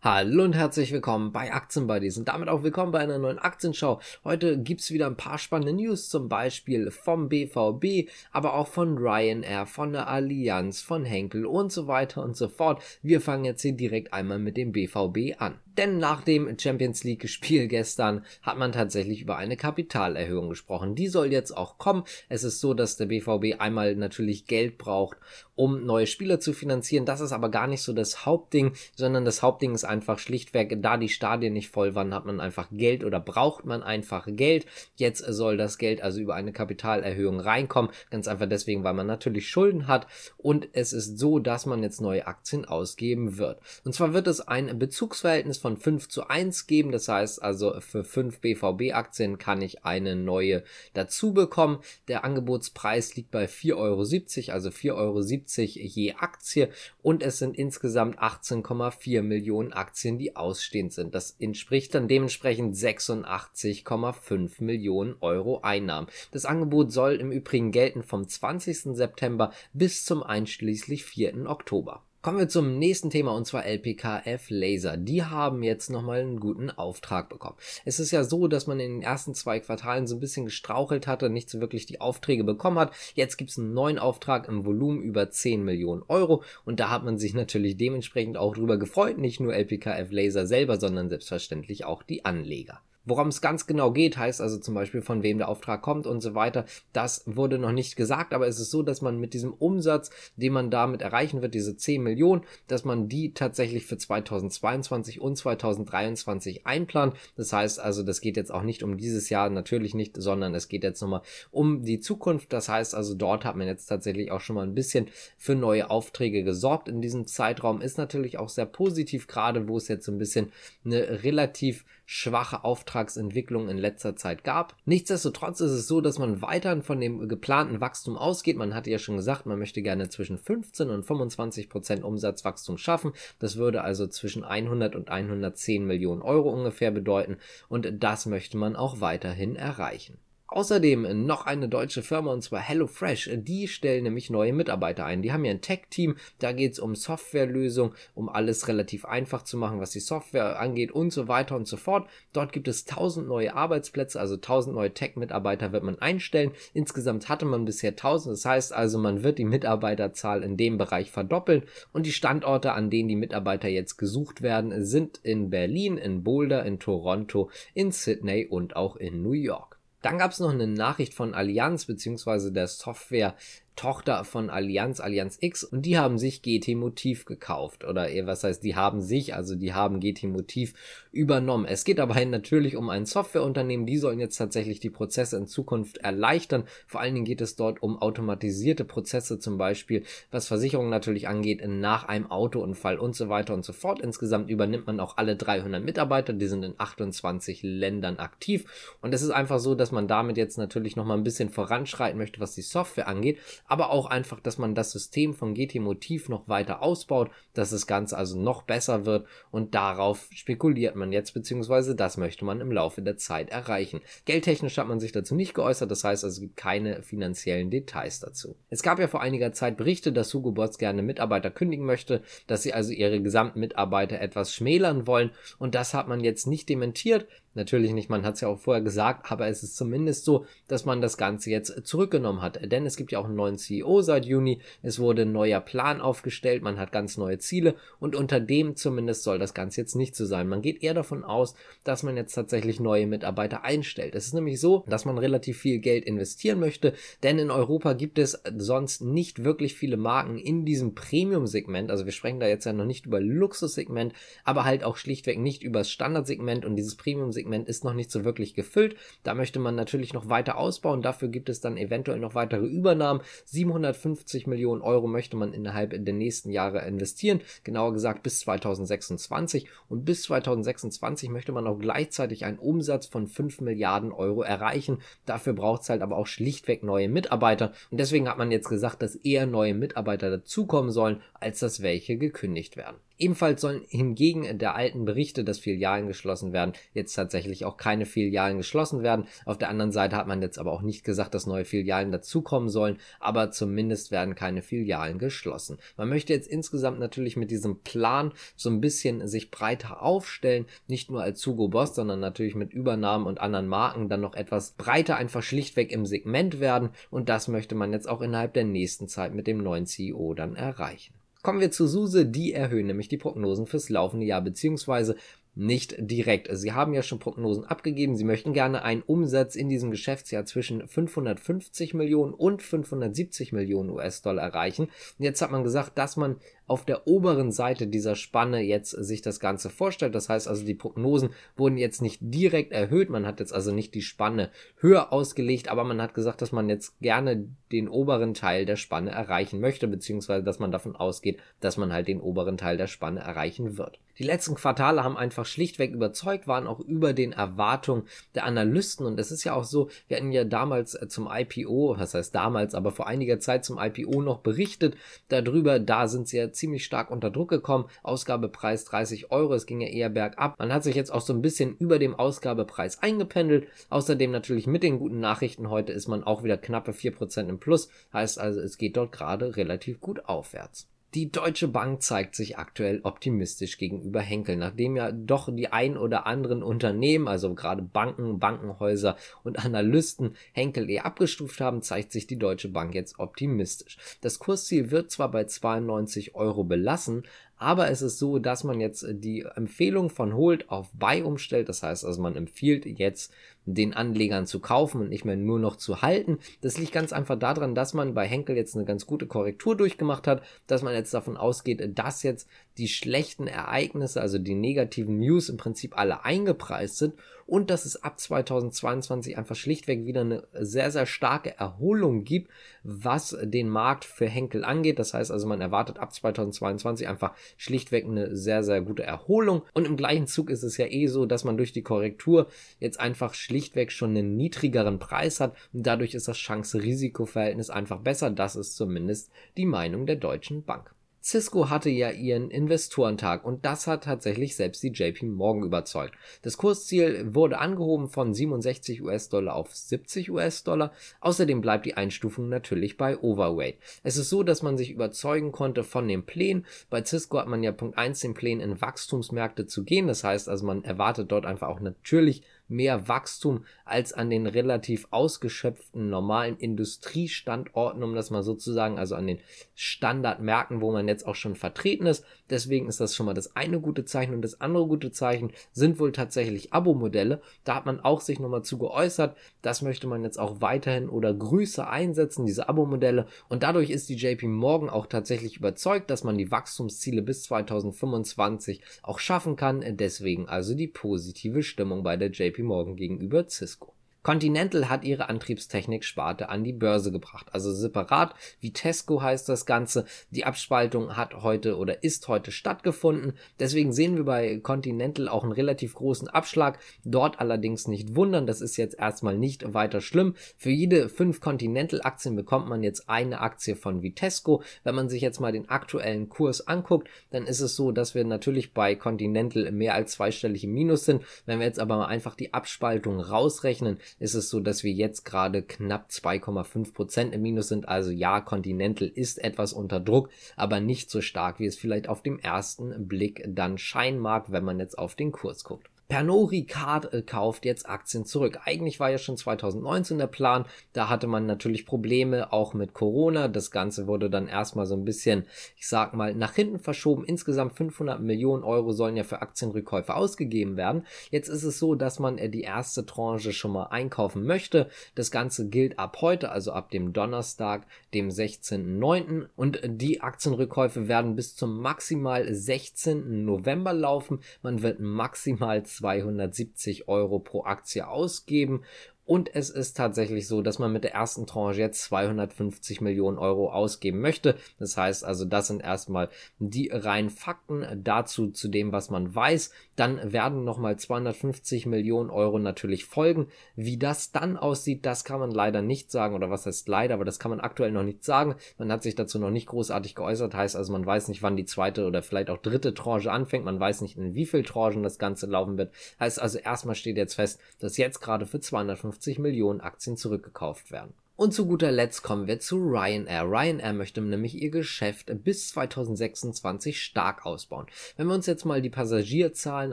Hallo und herzlich willkommen bei Aktienbuddies und damit auch willkommen bei einer neuen Aktienschau. Heute gibt's wieder ein paar spannende News, zum Beispiel vom BVB, aber auch von Ryanair, von der Allianz, von Henkel und so weiter und so fort. Wir fangen jetzt hier direkt einmal mit dem BVB an. Denn nach dem Champions League Spiel gestern hat man tatsächlich über eine Kapitalerhöhung gesprochen. Die soll jetzt auch kommen. Es ist so, dass der BVB einmal natürlich Geld braucht, um neue Spieler zu finanzieren. Das ist aber gar nicht so das Hauptding, sondern das Hauptding ist einfach schlichtweg, da die Stadien nicht voll waren, hat man einfach Geld oder braucht man einfach Geld. Jetzt soll das Geld also über eine Kapitalerhöhung reinkommen. Ganz einfach deswegen, weil man natürlich Schulden hat und es ist so, dass man jetzt neue Aktien ausgeben wird. Und zwar wird es ein Bezugsverhältnis von von 5 zu 1 geben. Das heißt also, für 5 BVB-Aktien kann ich eine neue dazu bekommen. Der Angebotspreis liegt bei 4,70 Euro, also 4,70 Euro je Aktie. Und es sind insgesamt 18,4 Millionen Aktien, die ausstehend sind. Das entspricht dann dementsprechend 86,5 Millionen Euro Einnahmen. Das Angebot soll im Übrigen gelten vom 20. September bis zum einschließlich 4. Oktober. Kommen wir zum nächsten Thema und zwar LPKF Laser. Die haben jetzt nochmal einen guten Auftrag bekommen. Es ist ja so, dass man in den ersten zwei Quartalen so ein bisschen gestrauchelt hatte, nicht so wirklich die Aufträge bekommen hat. Jetzt gibt es einen neuen Auftrag im Volumen über 10 Millionen Euro und da hat man sich natürlich dementsprechend auch drüber gefreut. Nicht nur LPKF Laser selber, sondern selbstverständlich auch die Anleger. Worum es ganz genau geht, heißt also zum Beispiel, von wem der Auftrag kommt und so weiter, das wurde noch nicht gesagt, aber es ist so, dass man mit diesem Umsatz, den man damit erreichen wird, diese 10 Millionen, dass man die tatsächlich für 2022 und 2023 einplant. Das heißt also, das geht jetzt auch nicht um dieses Jahr, natürlich nicht, sondern es geht jetzt nochmal um die Zukunft. Das heißt also, dort hat man jetzt tatsächlich auch schon mal ein bisschen für neue Aufträge gesorgt. In diesem Zeitraum ist natürlich auch sehr positiv, gerade wo es jetzt so ein bisschen eine relativ schwache Auftragsentwicklung in letzter Zeit gab. Nichtsdestotrotz ist es so, dass man weiterhin von dem geplanten Wachstum ausgeht. Man hatte ja schon gesagt, man möchte gerne zwischen 15 und 25 Prozent Umsatzwachstum schaffen. Das würde also zwischen 100 und 110 Millionen Euro ungefähr bedeuten und das möchte man auch weiterhin erreichen. Außerdem noch eine deutsche Firma und zwar HelloFresh. Die stellen nämlich neue Mitarbeiter ein. Die haben ja ein Tech-Team. Da geht es um Softwarelösung, um alles relativ einfach zu machen, was die Software angeht und so weiter und so fort. Dort gibt es 1000 neue Arbeitsplätze, also 1000 neue Tech-Mitarbeiter wird man einstellen. Insgesamt hatte man bisher 1000. Das heißt also, man wird die Mitarbeiterzahl in dem Bereich verdoppeln und die Standorte, an denen die Mitarbeiter jetzt gesucht werden, sind in Berlin, in Boulder, in Toronto, in Sydney und auch in New York. Dann gab es noch eine Nachricht von Allianz beziehungsweise der Software Tochter von Allianz, Allianz X, und die haben sich GT Motiv gekauft. Oder was heißt, die haben sich, also die haben GT Motiv übernommen. Es geht dabei natürlich um ein Softwareunternehmen, die sollen jetzt tatsächlich die Prozesse in Zukunft erleichtern. Vor allen Dingen geht es dort um automatisierte Prozesse, zum Beispiel, was Versicherungen natürlich angeht, nach einem Autounfall und so weiter und so fort. Insgesamt übernimmt man auch alle 300 Mitarbeiter, die sind in 28 Ländern aktiv. Und es ist einfach so, dass man damit jetzt natürlich nochmal ein bisschen voranschreiten möchte, was die Software angeht aber auch einfach, dass man das System von GT Motiv noch weiter ausbaut, dass das Ganze also noch besser wird und darauf spekuliert man jetzt, beziehungsweise das möchte man im Laufe der Zeit erreichen. Geldtechnisch hat man sich dazu nicht geäußert, das heißt also, es gibt keine finanziellen Details dazu. Es gab ja vor einiger Zeit Berichte, dass Hugo Boss gerne Mitarbeiter kündigen möchte, dass sie also ihre gesamten Mitarbeiter etwas schmälern wollen und das hat man jetzt nicht dementiert. Natürlich nicht, man hat es ja auch vorher gesagt, aber es ist zumindest so, dass man das Ganze jetzt zurückgenommen hat. Denn es gibt ja auch einen neuen CEO seit Juni, es wurde ein neuer Plan aufgestellt, man hat ganz neue Ziele und unter dem zumindest soll das Ganze jetzt nicht so sein. Man geht eher davon aus, dass man jetzt tatsächlich neue Mitarbeiter einstellt. Es ist nämlich so, dass man relativ viel Geld investieren möchte, denn in Europa gibt es sonst nicht wirklich viele Marken in diesem Premium-Segment. Also wir sprechen da jetzt ja noch nicht über Luxussegment, aber halt auch schlichtweg nicht über das Standardsegment und dieses Premium-Segment Segment ist noch nicht so wirklich gefüllt. Da möchte man natürlich noch weiter ausbauen. Dafür gibt es dann eventuell noch weitere Übernahmen. 750 Millionen Euro möchte man innerhalb der nächsten Jahre investieren. Genauer gesagt bis 2026. Und bis 2026 möchte man auch gleichzeitig einen Umsatz von 5 Milliarden Euro erreichen. Dafür braucht es halt aber auch schlichtweg neue Mitarbeiter. Und deswegen hat man jetzt gesagt, dass eher neue Mitarbeiter dazukommen sollen, als dass welche gekündigt werden. Ebenfalls sollen hingegen der alten Berichte, dass Filialen geschlossen werden, jetzt tatsächlich auch keine Filialen geschlossen werden. Auf der anderen Seite hat man jetzt aber auch nicht gesagt, dass neue Filialen dazukommen sollen, aber zumindest werden keine Filialen geschlossen. Man möchte jetzt insgesamt natürlich mit diesem Plan so ein bisschen sich breiter aufstellen, nicht nur als Hugo Boss, sondern natürlich mit Übernahmen und anderen Marken dann noch etwas breiter einfach schlichtweg im Segment werden und das möchte man jetzt auch innerhalb der nächsten Zeit mit dem neuen CEO dann erreichen. Kommen wir zu SUSE, die erhöhen nämlich die Prognosen fürs laufende Jahr, beziehungsweise nicht direkt. Sie haben ja schon Prognosen abgegeben. Sie möchten gerne einen Umsatz in diesem Geschäftsjahr zwischen 550 Millionen und 570 Millionen US-Dollar erreichen. Jetzt hat man gesagt, dass man auf der oberen Seite dieser Spanne jetzt sich das Ganze vorstellt. Das heißt also, die Prognosen wurden jetzt nicht direkt erhöht. Man hat jetzt also nicht die Spanne höher ausgelegt, aber man hat gesagt, dass man jetzt gerne den oberen Teil der Spanne erreichen möchte, beziehungsweise dass man davon ausgeht, dass man halt den oberen Teil der Spanne erreichen wird. Die letzten Quartale haben einfach schlichtweg überzeugt, waren auch über den Erwartungen der Analysten. Und es ist ja auch so, wir hatten ja damals zum IPO, was heißt damals, aber vor einiger Zeit zum IPO noch berichtet darüber. Da sind sie ja ziemlich stark unter Druck gekommen. Ausgabepreis 30 Euro, es ging ja eher bergab. Man hat sich jetzt auch so ein bisschen über dem Ausgabepreis eingependelt. Außerdem natürlich mit den guten Nachrichten heute ist man auch wieder knappe 4% im Plus. Heißt also, es geht dort gerade relativ gut aufwärts. Die Deutsche Bank zeigt sich aktuell optimistisch gegenüber Henkel, nachdem ja doch die ein oder anderen Unternehmen, also gerade Banken, Bankenhäuser und Analysten Henkel eher abgestuft haben, zeigt sich die Deutsche Bank jetzt optimistisch. Das Kursziel wird zwar bei 92 Euro belassen, aber es ist so, dass man jetzt die Empfehlung von Hold auf Buy umstellt. Das heißt also, man empfiehlt jetzt den Anlegern zu kaufen und nicht mehr nur noch zu halten. Das liegt ganz einfach daran, dass man bei Henkel jetzt eine ganz gute Korrektur durchgemacht hat, dass man jetzt davon ausgeht, dass jetzt die schlechten Ereignisse, also die negativen News im Prinzip alle eingepreist sind und dass es ab 2022 einfach schlichtweg wieder eine sehr, sehr starke Erholung gibt, was den Markt für Henkel angeht. Das heißt also, man erwartet ab 2022 einfach schlichtweg eine sehr, sehr gute Erholung und im gleichen Zug ist es ja eh so, dass man durch die Korrektur jetzt einfach schlichtweg schlichtweg schon einen niedrigeren Preis hat und dadurch ist das Chance-Risiko-Verhältnis einfach besser. Das ist zumindest die Meinung der Deutschen Bank. Cisco hatte ja ihren Investorentag und das hat tatsächlich selbst die JP Morgan überzeugt. Das Kursziel wurde angehoben von 67 US-Dollar auf 70 US-Dollar. Außerdem bleibt die Einstufung natürlich bei Overweight. Es ist so, dass man sich überzeugen konnte von den Plänen. Bei Cisco hat man ja Punkt 1 den Plänen in Wachstumsmärkte zu gehen. Das heißt also, man erwartet dort einfach auch natürlich mehr Wachstum als an den relativ ausgeschöpften normalen Industriestandorten, um das mal so zu sagen, also an den Standardmärkten, wo man jetzt auch schon vertreten ist. Deswegen ist das schon mal das eine gute Zeichen und das andere gute Zeichen sind wohl tatsächlich Abo-Modelle. Da hat man auch sich nochmal zu geäußert. Das möchte man jetzt auch weiterhin oder größer einsetzen, diese Abo-Modelle. Und dadurch ist die JP Morgan auch tatsächlich überzeugt, dass man die Wachstumsziele bis 2025 auch schaffen kann. Deswegen also die positive Stimmung bei der JP Morgan gegenüber Cisco. Continental hat ihre Antriebstechnik-Sparte an die Börse gebracht, also separat. Vitesco heißt das Ganze. Die Abspaltung hat heute oder ist heute stattgefunden. Deswegen sehen wir bei Continental auch einen relativ großen Abschlag. Dort allerdings nicht wundern, das ist jetzt erstmal nicht weiter schlimm. Für jede fünf Continental-Aktien bekommt man jetzt eine Aktie von Vitesco. Wenn man sich jetzt mal den aktuellen Kurs anguckt, dann ist es so, dass wir natürlich bei Continental mehr als zweistellig im Minus sind. Wenn wir jetzt aber mal einfach die Abspaltung rausrechnen, ist es so, dass wir jetzt gerade knapp 2,5 Prozent im Minus sind. Also ja, Continental ist etwas unter Druck, aber nicht so stark, wie es vielleicht auf dem ersten Blick dann scheinen mag, wenn man jetzt auf den Kurs guckt. Pernod Ricard äh, kauft jetzt Aktien zurück. Eigentlich war ja schon 2019 der Plan. Da hatte man natürlich Probleme auch mit Corona. Das Ganze wurde dann erstmal so ein bisschen, ich sag mal, nach hinten verschoben. Insgesamt 500 Millionen Euro sollen ja für Aktienrückkäufe ausgegeben werden. Jetzt ist es so, dass man äh, die erste Tranche schon mal einkaufen möchte. Das Ganze gilt ab heute, also ab dem Donnerstag, dem 16.09. Und die Aktienrückkäufe werden bis zum maximal 16. November laufen. Man wird maximal 270 Euro pro Aktie ausgeben Und es ist tatsächlich so, dass man mit der ersten Tranche jetzt 250 Millionen Euro ausgeben möchte. Das heißt also, das sind erstmal die reinen Fakten dazu, zu dem, was man weiß. Dann werden nochmal 250 Millionen Euro natürlich folgen. Wie das dann aussieht, das kann man leider nicht sagen. Oder was heißt leider, aber das kann man aktuell noch nicht sagen. Man hat sich dazu noch nicht großartig geäußert. Heißt also, man weiß nicht, wann die zweite oder vielleicht auch dritte Tranche anfängt. Man weiß nicht, in wie viel Tranchen das Ganze laufen wird. Heißt also, erstmal steht jetzt fest, dass jetzt gerade für 250 Millionen Aktien zurückgekauft werden. Und zu guter Letzt kommen wir zu Ryanair. Ryanair möchte nämlich ihr Geschäft bis 2026 stark ausbauen. Wenn wir uns jetzt mal die Passagierzahlen,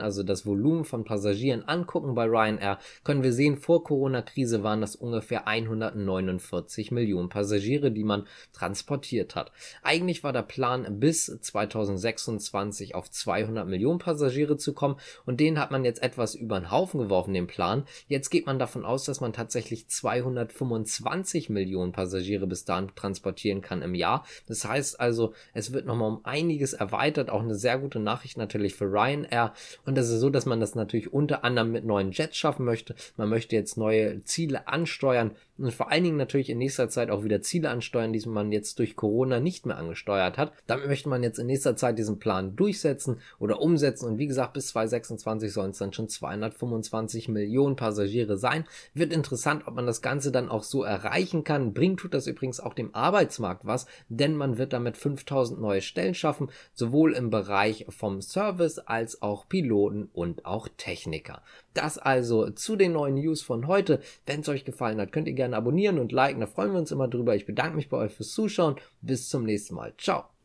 also das Volumen von Passagieren angucken bei Ryanair, können wir sehen, vor Corona-Krise waren das ungefähr 149 Millionen Passagiere, die man transportiert hat. Eigentlich war der Plan bis 2026 auf 200 Millionen Passagiere zu kommen und den hat man jetzt etwas über den Haufen geworfen, den Plan. Jetzt geht man davon aus, dass man tatsächlich 225 20 Millionen Passagiere bis dahin transportieren kann im Jahr. Das heißt also, es wird nochmal um einiges erweitert. Auch eine sehr gute Nachricht natürlich für Ryanair. Und das ist so, dass man das natürlich unter anderem mit neuen Jets schaffen möchte. Man möchte jetzt neue Ziele ansteuern und vor allen Dingen natürlich in nächster Zeit auch wieder Ziele ansteuern, die man jetzt durch Corona nicht mehr angesteuert hat. Damit möchte man jetzt in nächster Zeit diesen Plan durchsetzen oder umsetzen und wie gesagt, bis 2026 sollen es dann schon 225 Millionen Passagiere sein. Wird interessant, ob man das Ganze dann auch so erreichen kann. Bringt tut das übrigens auch dem Arbeitsmarkt was, denn man wird damit 5000 neue Stellen schaffen, sowohl im Bereich vom Service als auch Piloten und auch Techniker. Das also zu den neuen News von heute. Wenn es euch gefallen hat, könnt ihr gerne abonnieren und liken. Da freuen wir uns immer drüber. Ich bedanke mich bei euch fürs Zuschauen. Bis zum nächsten Mal. Ciao.